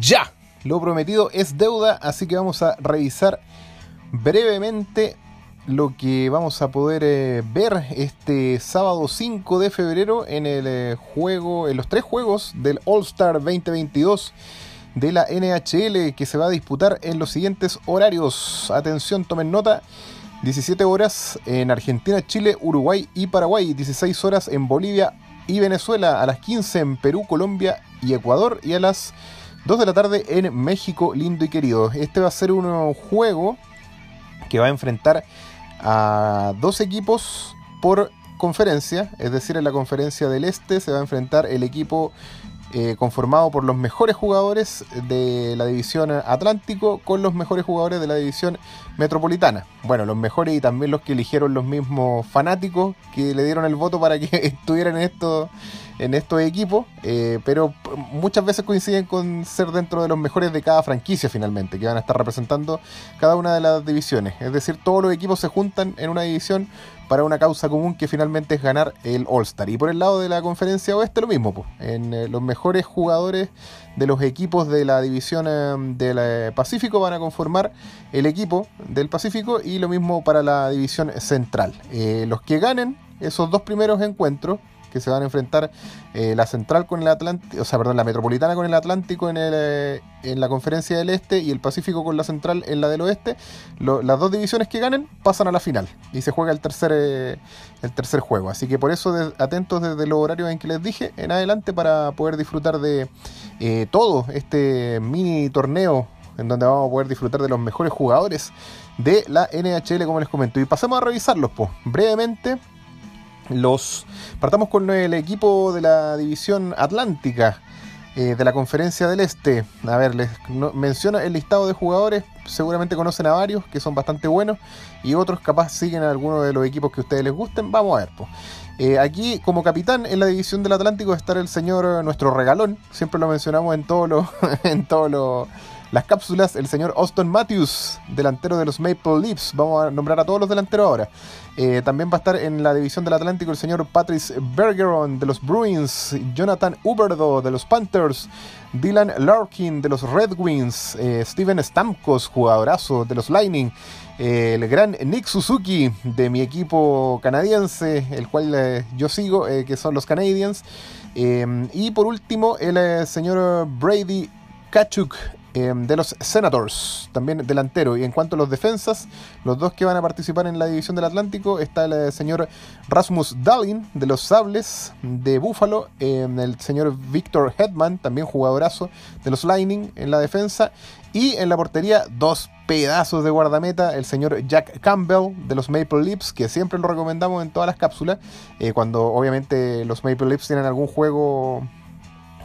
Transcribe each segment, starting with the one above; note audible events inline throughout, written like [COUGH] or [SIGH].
ya. Lo prometido es deuda, así que vamos a revisar brevemente lo que vamos a poder eh, ver este sábado 5 de febrero en el eh, juego, en los tres juegos del All Star 2022 de la NHL que se va a disputar en los siguientes horarios. Atención, tomen nota. 17 horas en Argentina, Chile, Uruguay y Paraguay. 16 horas en Bolivia y Venezuela. A las 15 en Perú, Colombia y Ecuador. Y a las 2 de la tarde en México, lindo y querido. Este va a ser un juego que va a enfrentar a dos equipos por conferencia. Es decir, en la conferencia del Este se va a enfrentar el equipo eh, conformado por los mejores jugadores de la división Atlántico con los mejores jugadores de la división Metropolitana. Bueno, los mejores y también los que eligieron los mismos fanáticos que le dieron el voto para que [LAUGHS] estuvieran en esto en estos equipos, eh, pero muchas veces coinciden con ser dentro de los mejores de cada franquicia finalmente, que van a estar representando cada una de las divisiones. Es decir, todos los equipos se juntan en una división para una causa común que finalmente es ganar el All-Star. Y por el lado de la conferencia oeste lo mismo, en eh, los mejores jugadores de los equipos de la división eh, del Pacífico van a conformar el equipo del Pacífico y lo mismo para la división central. los que ganen esos dos primeros encuentros que se van a enfrentar eh, la Central con el Atlántico, o sea, perdón, la Metropolitana con el Atlántico en, el, eh, en la Conferencia del Este y el Pacífico con la Central en la del Oeste. las dos divisiones que ganen pasan a la final y se juega el tercer, eh, el tercer juego. Así que por eso atentos desde los horarios en que les dije en adelante para poder disfrutar de todo este mini torneo en donde vamos a poder disfrutar de los mejores jugadores de la NHL, como les comento. Y pasemos a revisarlos, pues, brevemente. Los partamos con el equipo de la división Atlántica eh, de la Conferencia del Este. A ver, les menciona el listado de jugadores. Seguramente conocen a varios que son bastante buenos y otros capaz siguen a alguno de los equipos que a ustedes les gusten. Vamos a ver, pues. aquí, como capitán en la división del Atlántico, está el señor, nuestro regalón. Siempre lo mencionamos en todos los [LAUGHS] las cápsulas, el señor Austin Matthews, delantero de los Maple Leafs. Vamos a nombrar a todos los delanteros ahora. Eh, también va a estar en la división del Atlántico el señor Patrice Bergeron de los Bruins, Jonathan Uberdo de los Panthers, Dylan Larkin de los Red Wings, eh, Steven Stamkos, jugadorazo de los Lightning, eh, el gran Nick Suzuki de mi equipo canadiense, el cual yo sigo, que son los Canadiens. y por último, el señor Brady Kachuk Em, de los Senators, también delantero. Y en cuanto a los defensas, los dos que van a participar en la división del Atlántico está el eh, señor Rasmus Dahlin de los Sables de Buffalo, em, el señor Victor Hedman, también jugadorazo de los Lightning en la defensa. Y en la portería, dos pedazos de guardameta, el señor Jack Campbell de los Maple Leafs, que siempre lo recomendamos en todas las cápsulas, eh, cuando obviamente los Maple Leafs tienen algún juego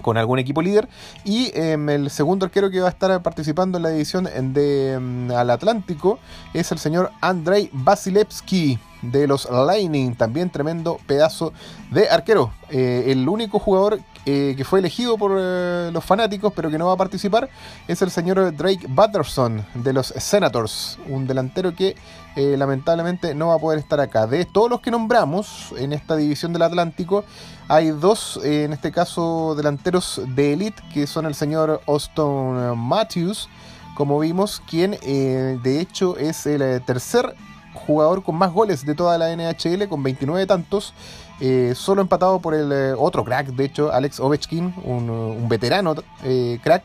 con algún equipo líder. Y em, el segundo arquero que va a estar participando en la división de em, al Atlántico es el señor Andrei Vasilevsky de los Lightning, también tremendo pedazo de arquero. Eh, el único jugador eh, que fue elegido por eh, los fanáticos, pero que no va a participar, es el señor Drake Butterson de los Senators, un delantero que lamentablemente no va a poder estar acá. De todos los que nombramos en esta división del Atlántico, hay dos, en este caso, delanteros de elite, que son el señor Austin Matthews, como vimos, quien de hecho es el tercer jugador con más goles de toda la NHL, con 29 tantos, eh, solo empatado por el eh, otro crack, de hecho, Alex Ovechkin, un, veterano eh, crack,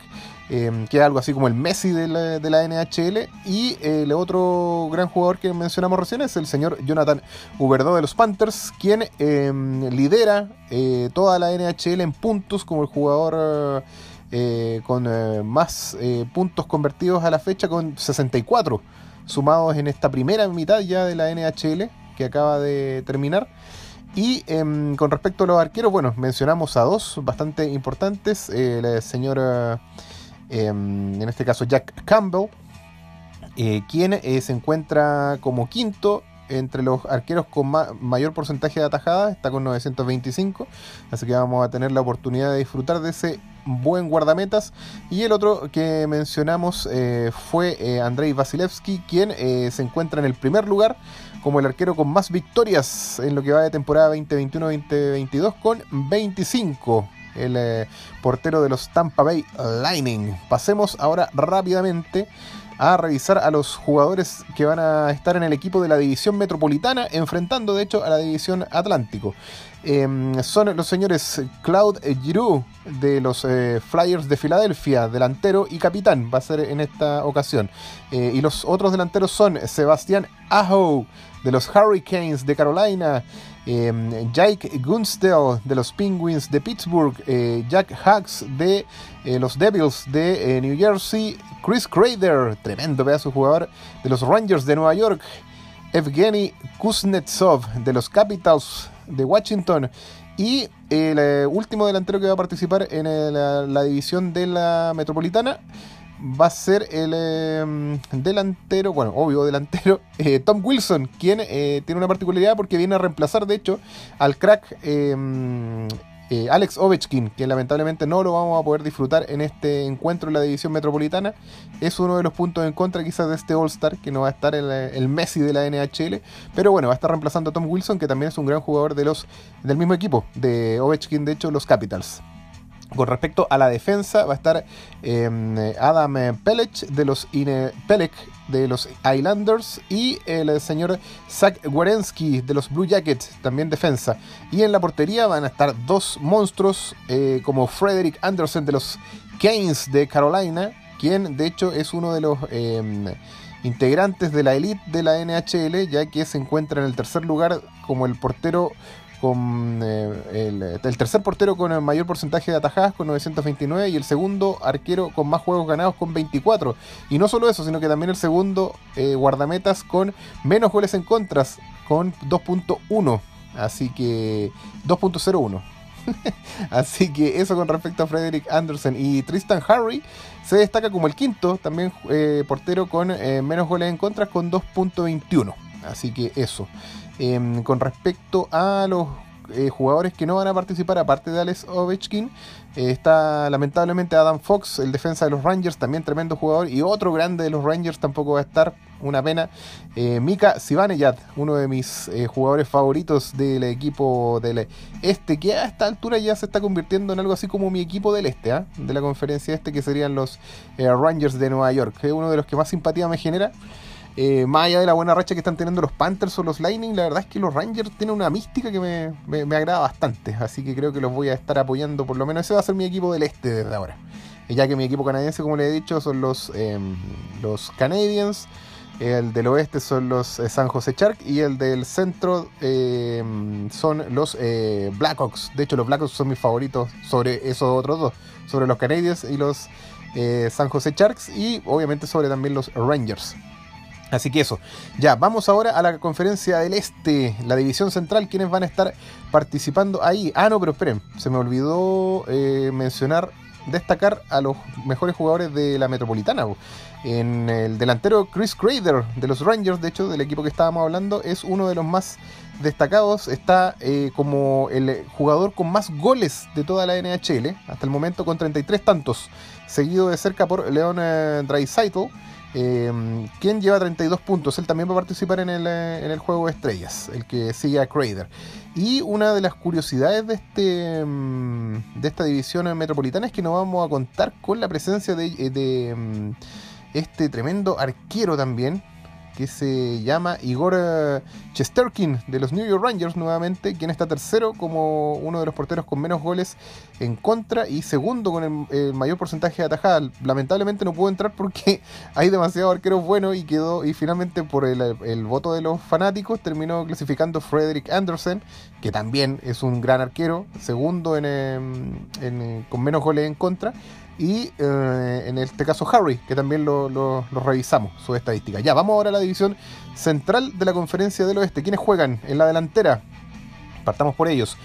que es algo así como el Messi de la, de la NHL. Y el otro gran jugador que mencionamos recién es el señor Jonathan Huberdeau de los Panthers, quien lidera toda la NHL en puntos como el jugador... con más puntos convertidos a la fecha con 64 sumados en esta primera mitad ya de la NHL que acaba de terminar. Y em, con respecto a los arqueros, bueno, mencionamos a dos bastante importantes. el señor, em, en este caso Jack Campbell, eh, quien eh, se encuentra como quinto entre los arqueros con mayor porcentaje de atajadas, está con 925, así que vamos a tener la oportunidad de disfrutar de ese buen guardametas. Y el otro que mencionamos eh, fue eh, Andrei Vasilevsky, quien eh, se encuentra en el primer lugar como el arquero con más victorias en lo que va de temporada 2021-2022 con 25. el portero de los Tampa Bay Lightning. Pasemos ahora rápidamente a revisar a los jugadores que van a estar en el equipo de la división metropolitana, enfrentando de hecho a la división Atlántico. Em, son los señores Claude Giroux de los eh, Flyers de Filadelfia, delantero y capitán, va a ser en esta ocasión. Eh, y los otros delanteros son Sebastián Aho de los Hurricanes de Carolina, em, Jake Gunstell de los Penguins de Pittsburgh, eh, Jack Huggs de los Devils de New Jersey, Chris Crader, tremendo pedazo jugador de los Rangers de Nueva York, Evgeny Kuznetsov de los Capitals de Washington. Y el eh, último delantero que va a participar en la división de la Metropolitana va a ser el em, delantero, bueno, obvio delantero, [LAUGHS] eh, Tom Wilson, quien eh, tiene una particularidad porque viene a reemplazar, de hecho, al crack em, eh, Alex Ovechkin, que lamentablemente no lo vamos a poder disfrutar en este encuentro en la división metropolitana, es uno de los puntos en contra quizás de este All-Star, que no va a estar el, el, Messi de la NHL, pero bueno, va a estar reemplazando a Tom Wilson, que también es un gran jugador de los, del mismo equipo, de Ovechkin, de hecho, los Capitals. Con respecto a la defensa, va a estar em, Adam Pelech de los Ine Pelech de los Islanders y el señor Zach Wierensky de los Blue Jackets, también defensa. Y en la portería van a estar dos monstruos eh, como Frederick Anderson de los Canes de Carolina, quien de hecho es uno de los em, integrantes de la elite de la NHL, ya que se encuentra en el tercer lugar como el portero con eh, el, tercer portero con el mayor porcentaje de atajadas con 929 y el segundo arquero con más juegos ganados con 24. Y no solo eso, sino que también el segundo eh, guardametas con menos goles en contras con 2.1. Así que 2.01. [LAUGHS] Así que eso con respecto a Frederick Anderson y Tristan Harry se destaca como el quinto, también eh, portero con menos goles en contras con 2.21. Así que eso. Em, con respecto a los eh, jugadores que no van a participar, aparte de Alex Ovechkin, eh, está lamentablemente Adam Fox, el defensa de los Rangers, también tremendo jugador, y otro grande de los Rangers tampoco va a estar, una pena. Eh, Mika Sivaneyat, uno de mis jugadores favoritos del equipo del este, que a esta altura ya se está convirtiendo en algo así como mi equipo del este, ¿ah? de la conferencia este, que serían los Rangers de Nueva York, que es uno de los que más simpatía me genera. Eh, más allá de la buena racha que están teniendo los Panthers o los Lightning, la verdad es que los Rangers tienen una mística que me, agrada bastante. Así que creo que los voy a estar apoyando. Por lo menos ese va a ser mi equipo del este desde ahora. Ya que mi equipo canadiense, como le he dicho, son los, em, los Canadiens. El del oeste son los eh, San José Shark y el del centro em, son los eh, Blackhawks. De hecho, los Blackhawks son mis favoritos sobre esos otros dos, sobre los Canadiens y los San José Sharks y obviamente sobre también los Rangers. Así que eso. Ya, vamos ahora a la conferencia del Este, la división central, quienes van a estar participando ahí. Ah, no, pero esperen, se me olvidó eh, mencionar, destacar a los mejores jugadores de la Metropolitana. En el delantero Chris Crader de los Rangers, de hecho, del equipo que estábamos hablando, es uno de los más destacados. Está eh, como el jugador con más goles de toda la NHL, hasta el momento con 33 tantos, seguido de cerca por Leon eh, eh, ¿Quién lleva 32 puntos? Él también va a participar en el, eh, en el juego de estrellas, el que sigue a Crader. Y una de las curiosidades de, este, mm, de esta división metropolitana es que nos vamos a contar con la presencia de, eh, de mm, este tremendo arquero también, que se llama Igor eh, Chesterkin de los New York Rangers nuevamente, quien está tercero como uno de los porteros con menos goles en contra y segundo con el, mayor porcentaje de atajadas. Lamentablemente no pudo entrar porque [LAUGHS] hay demasiados arqueros buenos y quedó y finalmente por el, voto de los fanáticos terminó clasificando Frederick Anderson, que también es un gran arquero, segundo en, em, con menos goles en contra y eh, en este caso Harry, que también lo, revisamos, su estadística. Ya, vamos ahora a la división central de la conferencia del oeste. ¿Quiénes juegan en la delantera? Partamos por ellos.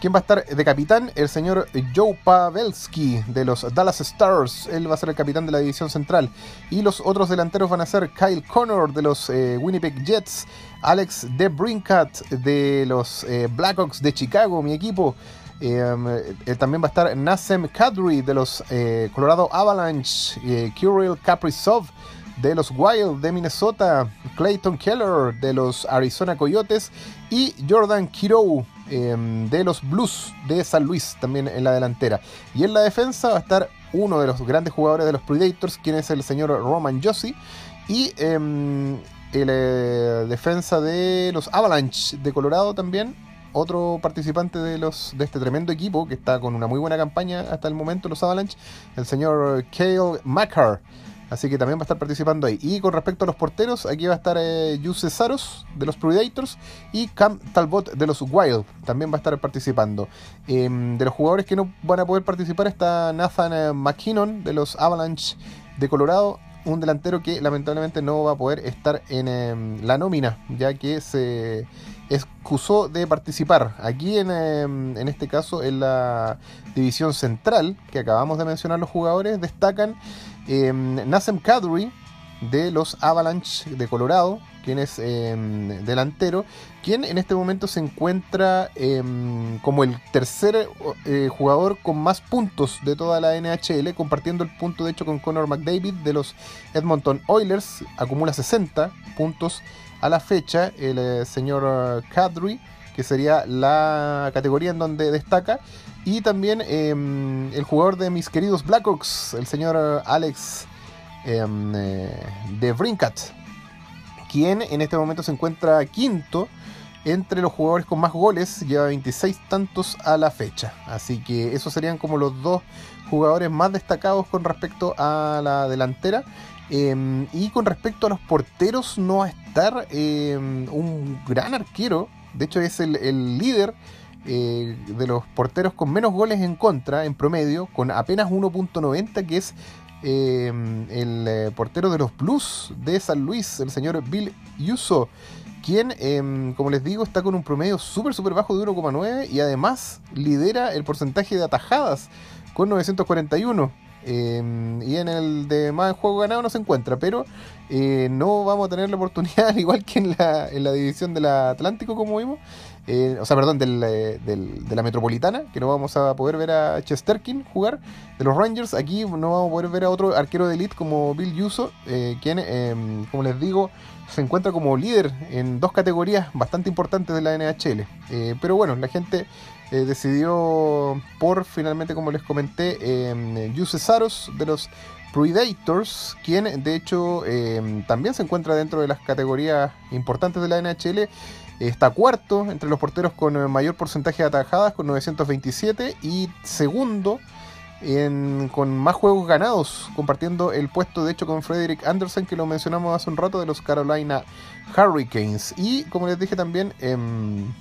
¿Quién va a estar de capitán? El señor Joe Pavelski de los Dallas Stars. Él va a ser el capitán de la división central. Y los otros delanteros van a ser Kyle Connor de los eh, Winnipeg Jets, Alex DeBrincat de los eh, Blackhawks de Chicago, mi equipo. Em, eh, también va a estar Nasem Kadri de los eh, Colorado Avalanche, eh, Kirill Kaprizov de los Wild de Minnesota, Clayton Keller de los Arizona Coyotes y Jordan Kiro em, de los Blues de San Luis también en la delantera. Y en la defensa va a estar uno de los grandes jugadores de los Predators, quien es el señor Roman Josie, y em, el defensa de los Avalanche de Colorado también, otro participante de los de este tremendo equipo que está con una muy buena campaña hasta el momento, los Avalanche, el señor Kale Macar. Así que también va a estar participando ahí. Y con respecto a los porteros, aquí va a estar eh, Saros de los Predators y Cam Talbot de los Wild. También va a estar participando. Em, de los jugadores que no van a poder participar está Nathan eh, McKinnon de los Avalanche de Colorado. Un delantero que lamentablemente no va a poder estar en em, la nómina, ya que se excusó de participar. Aquí en, em, en, este caso, en la división central, que acabamos de mencionar los jugadores, destacan eh, Nasem Kadri de los Avalanche de Colorado, quien es em, delantero, quien en este momento se encuentra em, como el tercer eh, jugador con más puntos de toda la NHL, compartiendo el punto de hecho con Connor McDavid de los Edmonton Oilers, acumula 60 puntos a la fecha, el eh, señor Kadri, que sería la categoría en donde destaca, y también em, el jugador de mis queridos Blackhawks, el señor Alex de Brinkat, quien en este momento se encuentra quinto entre los jugadores con más goles, lleva 26 tantos a la fecha. Así que esos serían como los dos jugadores más destacados con respecto a la delantera. Em, y con respecto a los porteros, no va a estar un gran arquero. De hecho, es el, el líder eh, de los porteros con menos goles en contra en promedio, con apenas 1.90, que es eh, el eh, portero de los Blues de San Luis, el señor Bill Yuso, quien, em, como les digo, está con un promedio súper, súper bajo de 1,9 y además lidera el porcentaje de atajadas con 941. Em, y en el de más juego ganado no se encuentra, pero no vamos a tener la oportunidad, [LAUGHS] igual que en la, en la división del Atlántico, como vimos, eh, o sea, perdón, eh, del, de la Metropolitana, que no vamos a poder ver a Chesterkin jugar, de los Rangers, aquí no vamos a poder ver a otro arquero de elite como Bill Yuso, eh, quien, em, como les digo, se encuentra como líder en dos categorías bastante importantes de la NHL. pero bueno, la gente decidió por, finalmente, como les comenté, em, Yuse Saros de los Predators, quien de hecho em, también se encuentra dentro de las categorías importantes de la NHL Está cuarto entre los porteros con eh, mayor porcentaje de atajadas, con 927. Y segundo con más juegos ganados, compartiendo el puesto de hecho con Frederick Anderson, que lo mencionamos hace un rato, de los Carolina Hurricanes. Y como les dije también, em,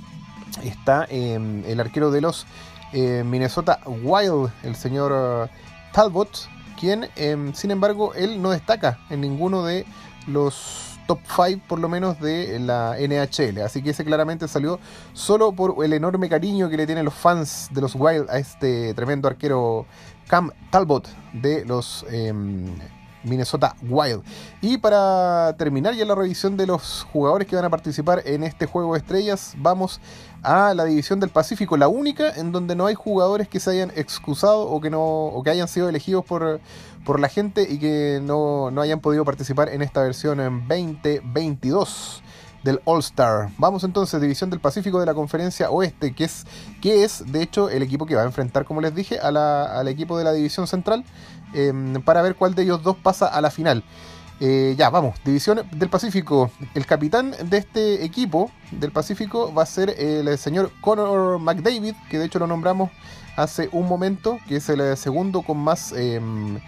está em, el arquero de los eh, Minnesota Wild, el señor eh, Talbot, quien, em, sin embargo, él no destaca en ninguno de los top 5 por lo menos de la NHL. Así que ese claramente salió solo por el enorme cariño que le tienen los fans de los Wild a este tremendo arquero Cam Talbot de los em, Minnesota Wild. Y para terminar ya la revisión de los jugadores que van a participar en este juego de estrellas, vamos a la división del Pacífico, la única en donde no hay jugadores que se hayan excusado o que no o que hayan sido elegidos por, por la gente y que no, no hayan podido participar en esta versión en 2022 del All Star. Vamos entonces, División del Pacífico de la Conferencia Oeste, que es, que es de hecho el equipo que va a enfrentar, como les dije, al equipo de la División Central em, para ver cuál de ellos dos pasa a la final. Eh, ya, vamos, División del Pacífico. El capitán de este equipo del Pacífico va a ser el señor Connor McDavid, que de hecho lo nombramos hace un momento, que es el segundo con más... Em,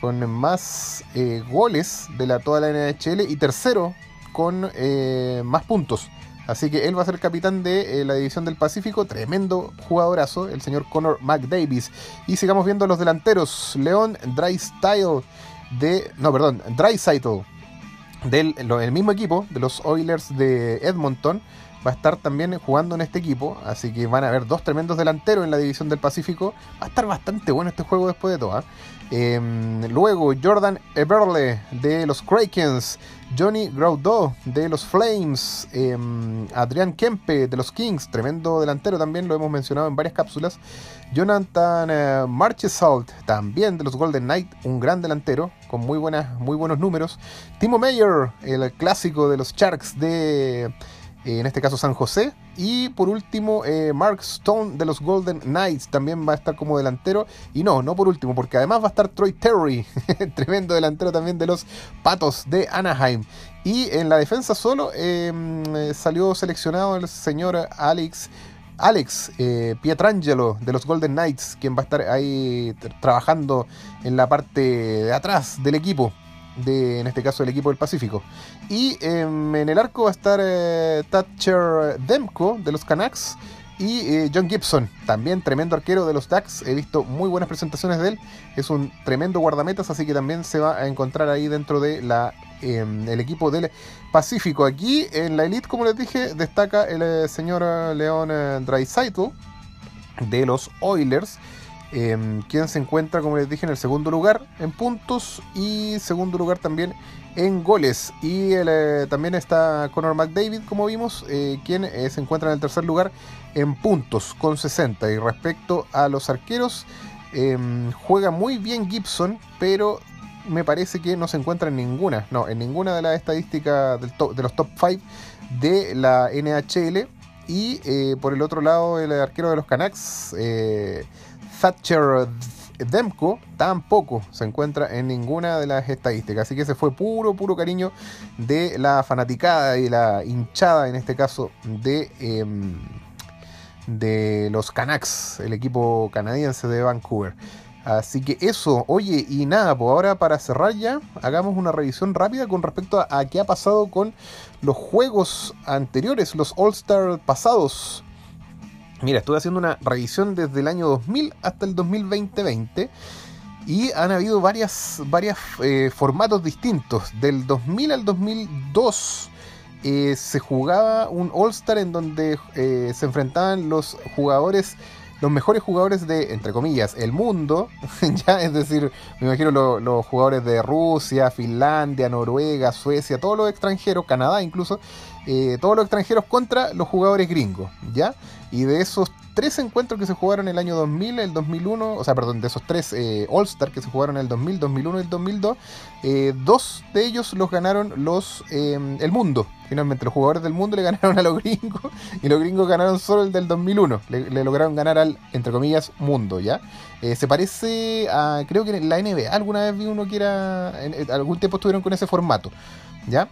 con más eh, goles de la, toda la NHL y tercero con eh, más puntos. Así que él va a ser capitán de eh, la división del Pacífico. Tremendo jugadorazo, el señor Connor McDavis. Y sigamos viendo los delanteros. León Drystyle de. No, perdón, Drysaitl. Del el mismo equipo, de los Oilers de Edmonton. va a estar también jugando en este equipo, así que van a haber dos tremendos delanteros en la división del Pacífico. Va a estar bastante bueno este juego después de todo. ¿ah? Em, luego Jordan Eberle de los Krakens, Johnny Graudot de los Flames, em, Adrián Kempe de los Kings, tremendo delantero también, lo hemos mencionado en varias cápsulas. Jonathan uh, Marchesalt, también de los Golden Knight, un gran delantero con muy, buenas, muy buenos números. Timo Meyer, el clásico de los Sharks de en este caso San José. Y por último, eh, Mark Stone de los Golden Knights también va a estar como delantero. Y no, no por último, porque además va a estar Troy Terry, [LAUGHS] tremendo delantero también de los Patos de Anaheim. Y en la defensa solo em, salió seleccionado el señor Alex. Alex eh, Pietrangelo de los Golden Knights, quien va a estar ahí trabajando en la parte de atrás del equipo de, en este caso, el equipo del Pacífico. Y em, en el arco va a estar eh, Thatcher Demko de los Canucks y eh, John Gibson, también tremendo arquero de los Ducks. He visto muy buenas presentaciones de él. Es un tremendo guardametas, así que también se va a encontrar ahí dentro de la em, el equipo del Pacífico. Aquí en la Elite, como les dije, destaca el eh, señor Leon Dreisaitl de los Oilers. Em, quien se encuentra, como les dije, en el segundo lugar en puntos y segundo lugar también en goles. Y eh, también está Conor McDavid, como vimos, eh, quien eh, se encuentra en el tercer lugar en puntos con 60. Y respecto a los arqueros, em, juega muy bien Gibson, pero me parece que no se encuentra en ninguna, no, en ninguna de las estadísticas de los top 5 de la NHL. Y por el otro lado, el arquero de los Canucks, Thatcher Demko tampoco se encuentra en ninguna de las estadísticas. Así que ese fue puro, puro cariño de la fanaticada y la hinchada, en este caso, de, em, de los Canucks, el equipo canadiense de Vancouver. Así que eso, oye, y nada, pues ahora para cerrar ya, hagamos una revisión rápida con respecto a, qué ha pasado con los juegos anteriores, los All-Star pasados. Mira, estuve haciendo una revisión desde el año 2000 hasta el 2020 y han habido varias, varias eh, formatos distintos. Del 2000 al 2002 eh, se jugaba un All-Star en donde eh, se enfrentaban los jugadores los mejores jugadores de, entre comillas, el mundo, [LAUGHS] ya es decir, me imagino los jugadores de Rusia, Finlandia, Noruega, Suecia, todos los extranjeros, Canadá incluso, todos los extranjeros contra los jugadores gringos, ¿ya? Y de esos tres encuentros que se jugaron el año 2000, el 2001, o sea, perdón, de esos tres eh, All-Star que se jugaron el 2000, 2001 y el 2002, eh, dos de ellos los ganaron los eh, el mundo. Finalmente, los jugadores del mundo le [LAUGHS] ganaron a los gringos y los gringos ganaron solo el del 2001. Le, lograron ganar al, entre comillas, mundo, ¿ya? se parece a, creo que en la NBA alguna vez vi uno que era, algún tiempo estuvieron con ese formato, ¿ya?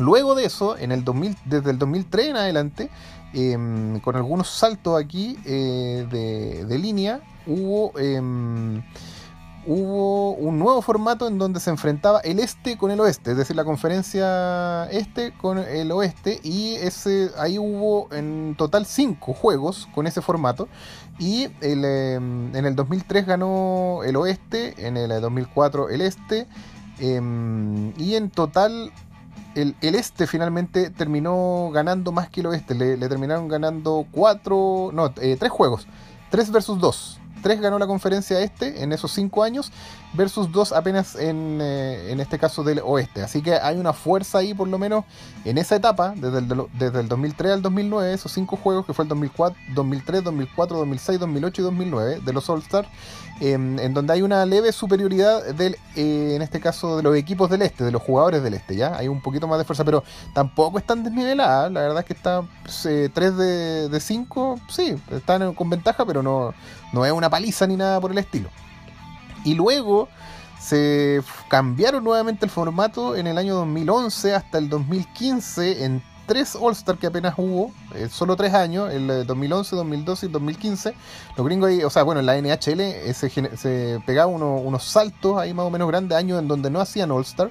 Luego de eso, en el 2000, desde el 2003 en adelante, Em, con algunos saltos aquí eh, de, línea, hubo, em, hubo un nuevo formato en donde se enfrentaba el este con el oeste, es decir, la conferencia este con el oeste, y ese, ahí hubo en total cinco juegos con ese formato, y em, en el 2003 ganó el oeste, en el 2004 el este, y en total el, este finalmente terminó ganando más que el oeste. Le, terminaron ganando cuatro, no, eh, tres juegos. Tres versus dos. Tres ganó la conferencia este en esos cinco años versus dos apenas en, eh, en, este caso del oeste. Así que hay una fuerza ahí por lo menos en esa etapa, desde el, desde el 2003 al 2009, esos cinco juegos que fue el 2004, 2003, 2004, 2006, 2008 y 2009 de los All-Star, em, en donde hay una leve superioridad del, eh, en este caso de los equipos del este, de los jugadores del este, ¿ya? Hay un poquito más de fuerza, pero tampoco están desniveladas, la verdad es que está 3 pues, eh, de 5, sí, están con ventaja, pero no, no es una paliza ni nada por el estilo. Y luego se cambiaron nuevamente el formato en el año 2011 hasta el 2015 en tres All-Star que apenas hubo, eh, solo tres años, el 2011, 2012 y 2015. Los gringos ahí, o sea, bueno, en la NHL eh, se, se pegaba unos saltos ahí más o menos grandes, años en donde no hacían All-Star.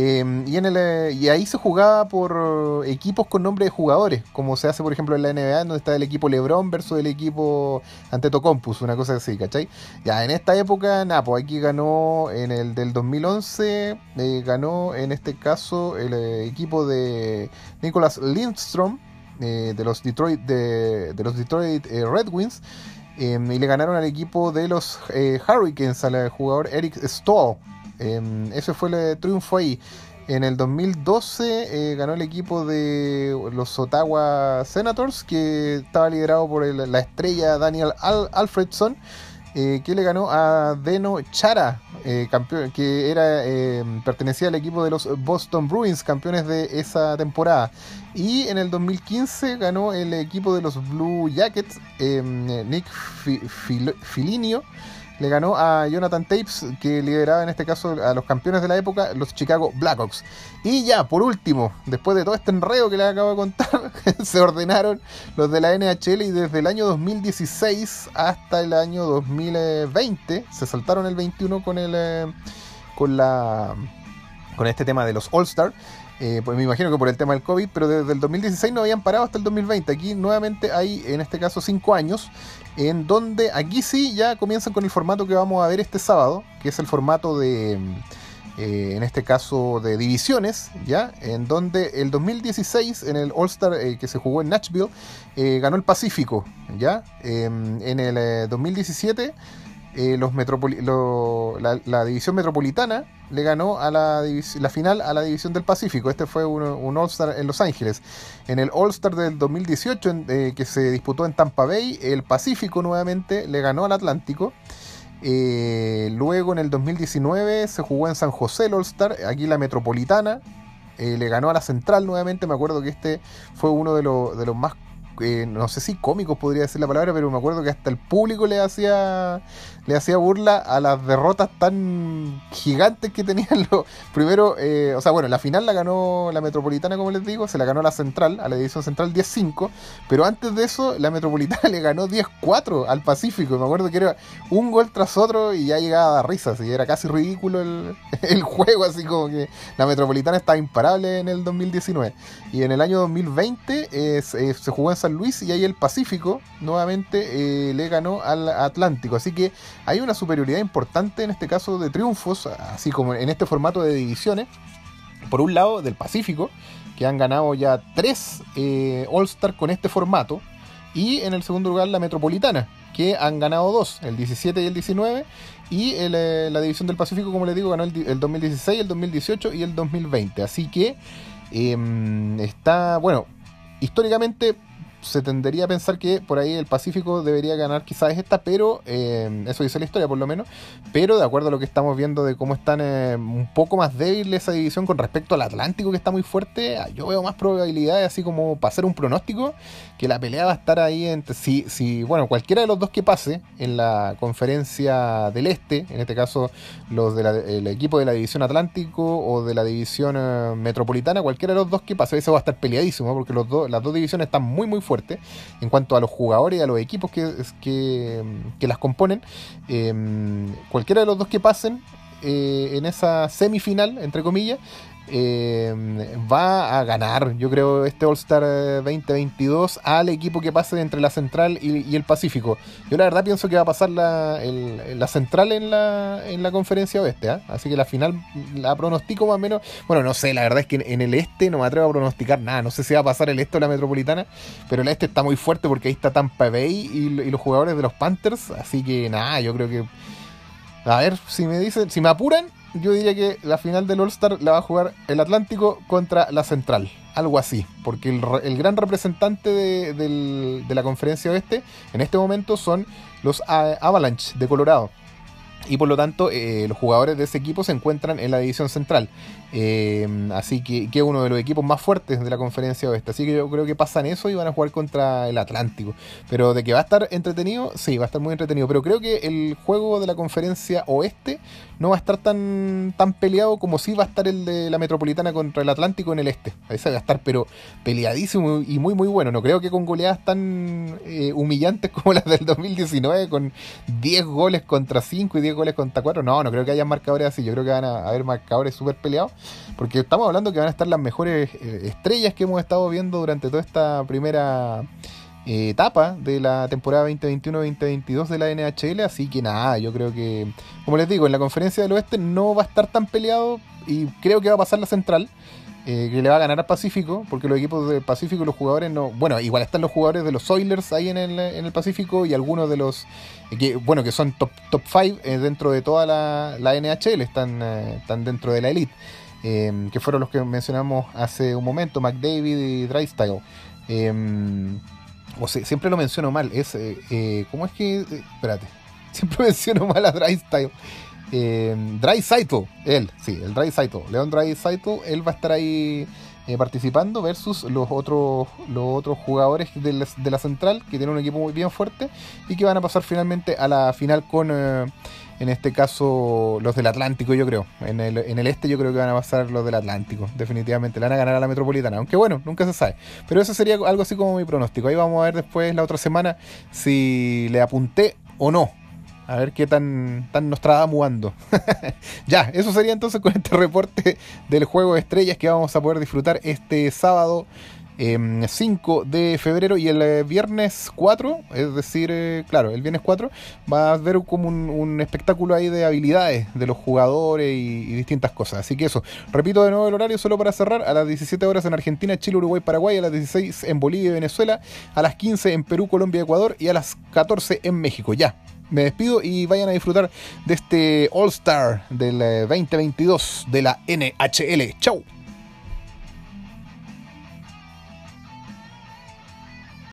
Em, y, en el, eh, y ahí se jugaba por equipos con nombre de jugadores, como se hace por ejemplo en la NBA, donde está el equipo LeBron versus el equipo Antetokounmpo, una cosa así, ¿cachai? Ya en esta época, nada, pues aquí ganó en el del 2011, eh, ganó en este caso el eh, equipo de Nicolas Lindstrom, de los Detroit, de, los Detroit Red Wings. Em, y le ganaron al equipo de los Hurricanes, al jugador Eric Stoll. Em, ese fue el triunfo ahí. En el 2012 ganó el equipo de los Ottawa Senators, que estaba liderado por la estrella Daniel Alfredson. Eh, que le ganó a Deno Chara, eh, que era eh, pertenecía al equipo de los Boston Bruins, campeones de esa temporada. Y en el 2015 ganó el equipo de los Blue Jackets, Nick Filinio le ganó a Jonathan Tapes, que lideraba en este caso a los campeones de la época, los Chicago Blackhawks. Y ya, por último, después de todo este enredo que les acabo de contar, [LAUGHS] se ordenaron los de la NHL y desde el año 2016 hasta el año 2020 se saltaron el 21 con el eh, con la con este tema de los All-Star. Eh, pues me imagino que por el tema del COVID, pero desde el 2016 no habían parado hasta el 2020. Aquí nuevamente hay, en este caso, 5 años, en donde aquí sí ya comienzan con el formato que vamos a ver este sábado, que es el formato de, eh, en este caso, de divisiones, ¿ya? En donde el 2016, en el All-Star eh, que se jugó en Nashville, ganó el Pacífico, ¿ya? Em, en el 2017 eh, los la, división metropolitana le ganó a la, la final a la división del Pacífico. Este fue un, All-Star en Los Ángeles. En el All-Star del 2018, eh, que se disputó en Tampa Bay, el Pacífico nuevamente le ganó al Atlántico. Eh, luego en el 2019 se jugó en San José el All-Star, aquí la Metropolitana. le ganó a la Central nuevamente. Me acuerdo que este fue uno de, de los más eh, no sé si cómicos podría decir la palabra, pero me acuerdo que hasta el público le hacía le hacía burla a las derrotas tan gigantes que tenían [LAUGHS] los primero, eh, o sea, bueno, la final la ganó la Metropolitana, como les digo, se la ganó la Central, a la edición Central 10-5, pero antes de eso la Metropolitana [LAUGHS] le ganó 10-4 al Pacífico, me acuerdo que era un gol tras otro y ya llegaba a risas, y era casi ridículo el, [LAUGHS] el juego, así como que la Metropolitana estaba imparable en el 2019, y en el año 2020 eh, se jugó en San Luis y ahí el Pacífico nuevamente eh, le ganó al Atlántico. Así que hay una superioridad importante en este caso de triunfos, así como en este formato de divisiones. Por un lado, del Pacífico, que han ganado ya tres eh, All-Star con este formato. Y en el segundo lugar, la Metropolitana, que han ganado dos, el 17 y el 19. Y eh, la División del Pacífico, como les digo, ganó el, el 2016, el 2018 y el 2020. Así que em, está, bueno, históricamente se tendería a pensar que por ahí el Pacífico debería ganar quizás esta, pero eh, eso dice la historia por lo menos, pero de acuerdo a lo que estamos viendo de cómo están eh, un poco más débil esa división con respecto al Atlántico que está muy fuerte, ah, yo veo más probabilidades así como para hacer un pronóstico que la pelea va a estar ahí entre si, si bueno, cualquiera de los dos que pase en la conferencia del Este, en este caso los del equipo de la división Atlántico o de la división eh, Metropolitana, cualquiera de los dos que pase, eso va a estar peleadísimo porque los dos, las dos divisiones están muy muy en cuanto a los jugadores y a los equipos que, que, las componen. Em, cualquiera de los dos que pasen eh, en esa semifinal, entre comillas, eh, va a ganar, yo creo, este All-Star 2022 eh, al equipo que pase entre la Central y, el Pacífico. Yo la verdad pienso que va a pasar la, la Central en la, en la conferencia oeste, ¿ah? así que la final la pronostico más o menos. Bueno, no sé, la verdad es que en el este no me atrevo a pronosticar nada, no sé si va a pasar el este o la Metropolitana, pero el este está muy fuerte porque ahí está Tampa Bay y, y los jugadores de los Panthers, así que nada, yo creo que... A ver, si me dicen, si me apuran, yo diría que la final del All-Star la va a jugar el Atlántico contra la Central. Algo así. Porque el, gran representante de, de, la conferencia oeste en este momento son los Avalanche de Colorado y por lo tanto eh, los jugadores de ese equipo se encuentran en la división central. Eh, así que, que es uno de los equipos más fuertes de la conferencia oeste. Así que yo creo que pasan eso y van a jugar contra el Atlántico. Pero de que va a estar entretenido, sí, va a estar muy entretenido. Pero creo que el juego de la conferencia oeste no va a estar tan, tan peleado como si va a estar el de la Metropolitana contra el Atlántico en el este. Ese va a estar, pero peleadísimo y muy, muy bueno. No creo que con goleadas tan eh, humillantes [LAUGHS] como las del 2019, con 10 goles contra 5 y 10 goles contra 4. No, no creo que haya marcadores así. Yo creo que van a haber marcadores súper peleados. Porque estamos hablando que van a estar las mejores eh, estrellas que hemos estado viendo durante toda esta primera eh, etapa de la temporada 2021-2022 de la NHL. Así que nada, yo creo que, como les digo, en la conferencia del oeste no va a estar tan peleado y creo que va a pasar la central. eh, que le va a ganar al Pacífico, porque los equipos del Pacífico los jugadores no. Bueno, igual están los jugadores de los Oilers ahí en el, en el Pacífico y algunos de los. que, bueno, que son top 5 dentro de toda la, la NHL, están, están dentro de la elite. que fueron los que mencionamos hace un momento, McDavid y Drystyle. O sea, siempre lo menciono mal, es. ¿Cómo es que.? espérate. [LAUGHS] Siempre menciono mal a Drystyle. Eh, Dry Saito, él, sí, el Dry Saito, León Dry Saito, él va a estar ahí eh, participando versus los otros, los otros jugadores de la, central que tienen un equipo muy bien fuerte y que van a pasar finalmente a la final con, eh, en este caso, los del Atlántico, yo creo. En el, en el este yo creo que van a pasar los del Atlántico, definitivamente. Le van a ganar a la Metropolitana, aunque bueno, nunca se sabe. Pero eso sería algo así como mi pronóstico. Ahí vamos a ver después la otra semana si le apunté o no a ver qué tan, tan nos [LAUGHS] ya, eso sería entonces con este reporte del juego de estrellas que vamos a poder disfrutar este sábado 5 em, de febrero y el eh, viernes 4, es decir, eh, claro, el viernes 4 va a ver como un, espectáculo ahí de habilidades de los jugadores y, distintas cosas. Así que eso, repito de nuevo el horario solo para cerrar, a las 17 horas en Argentina, Chile, Uruguay, Paraguay, a las 16 en Bolivia y Venezuela, a las 15 en Perú, Colombia, Ecuador y a las 14 en México. Ya, me despido y vayan a disfrutar de este All Star del 2022 eh, de la NHL. Chau.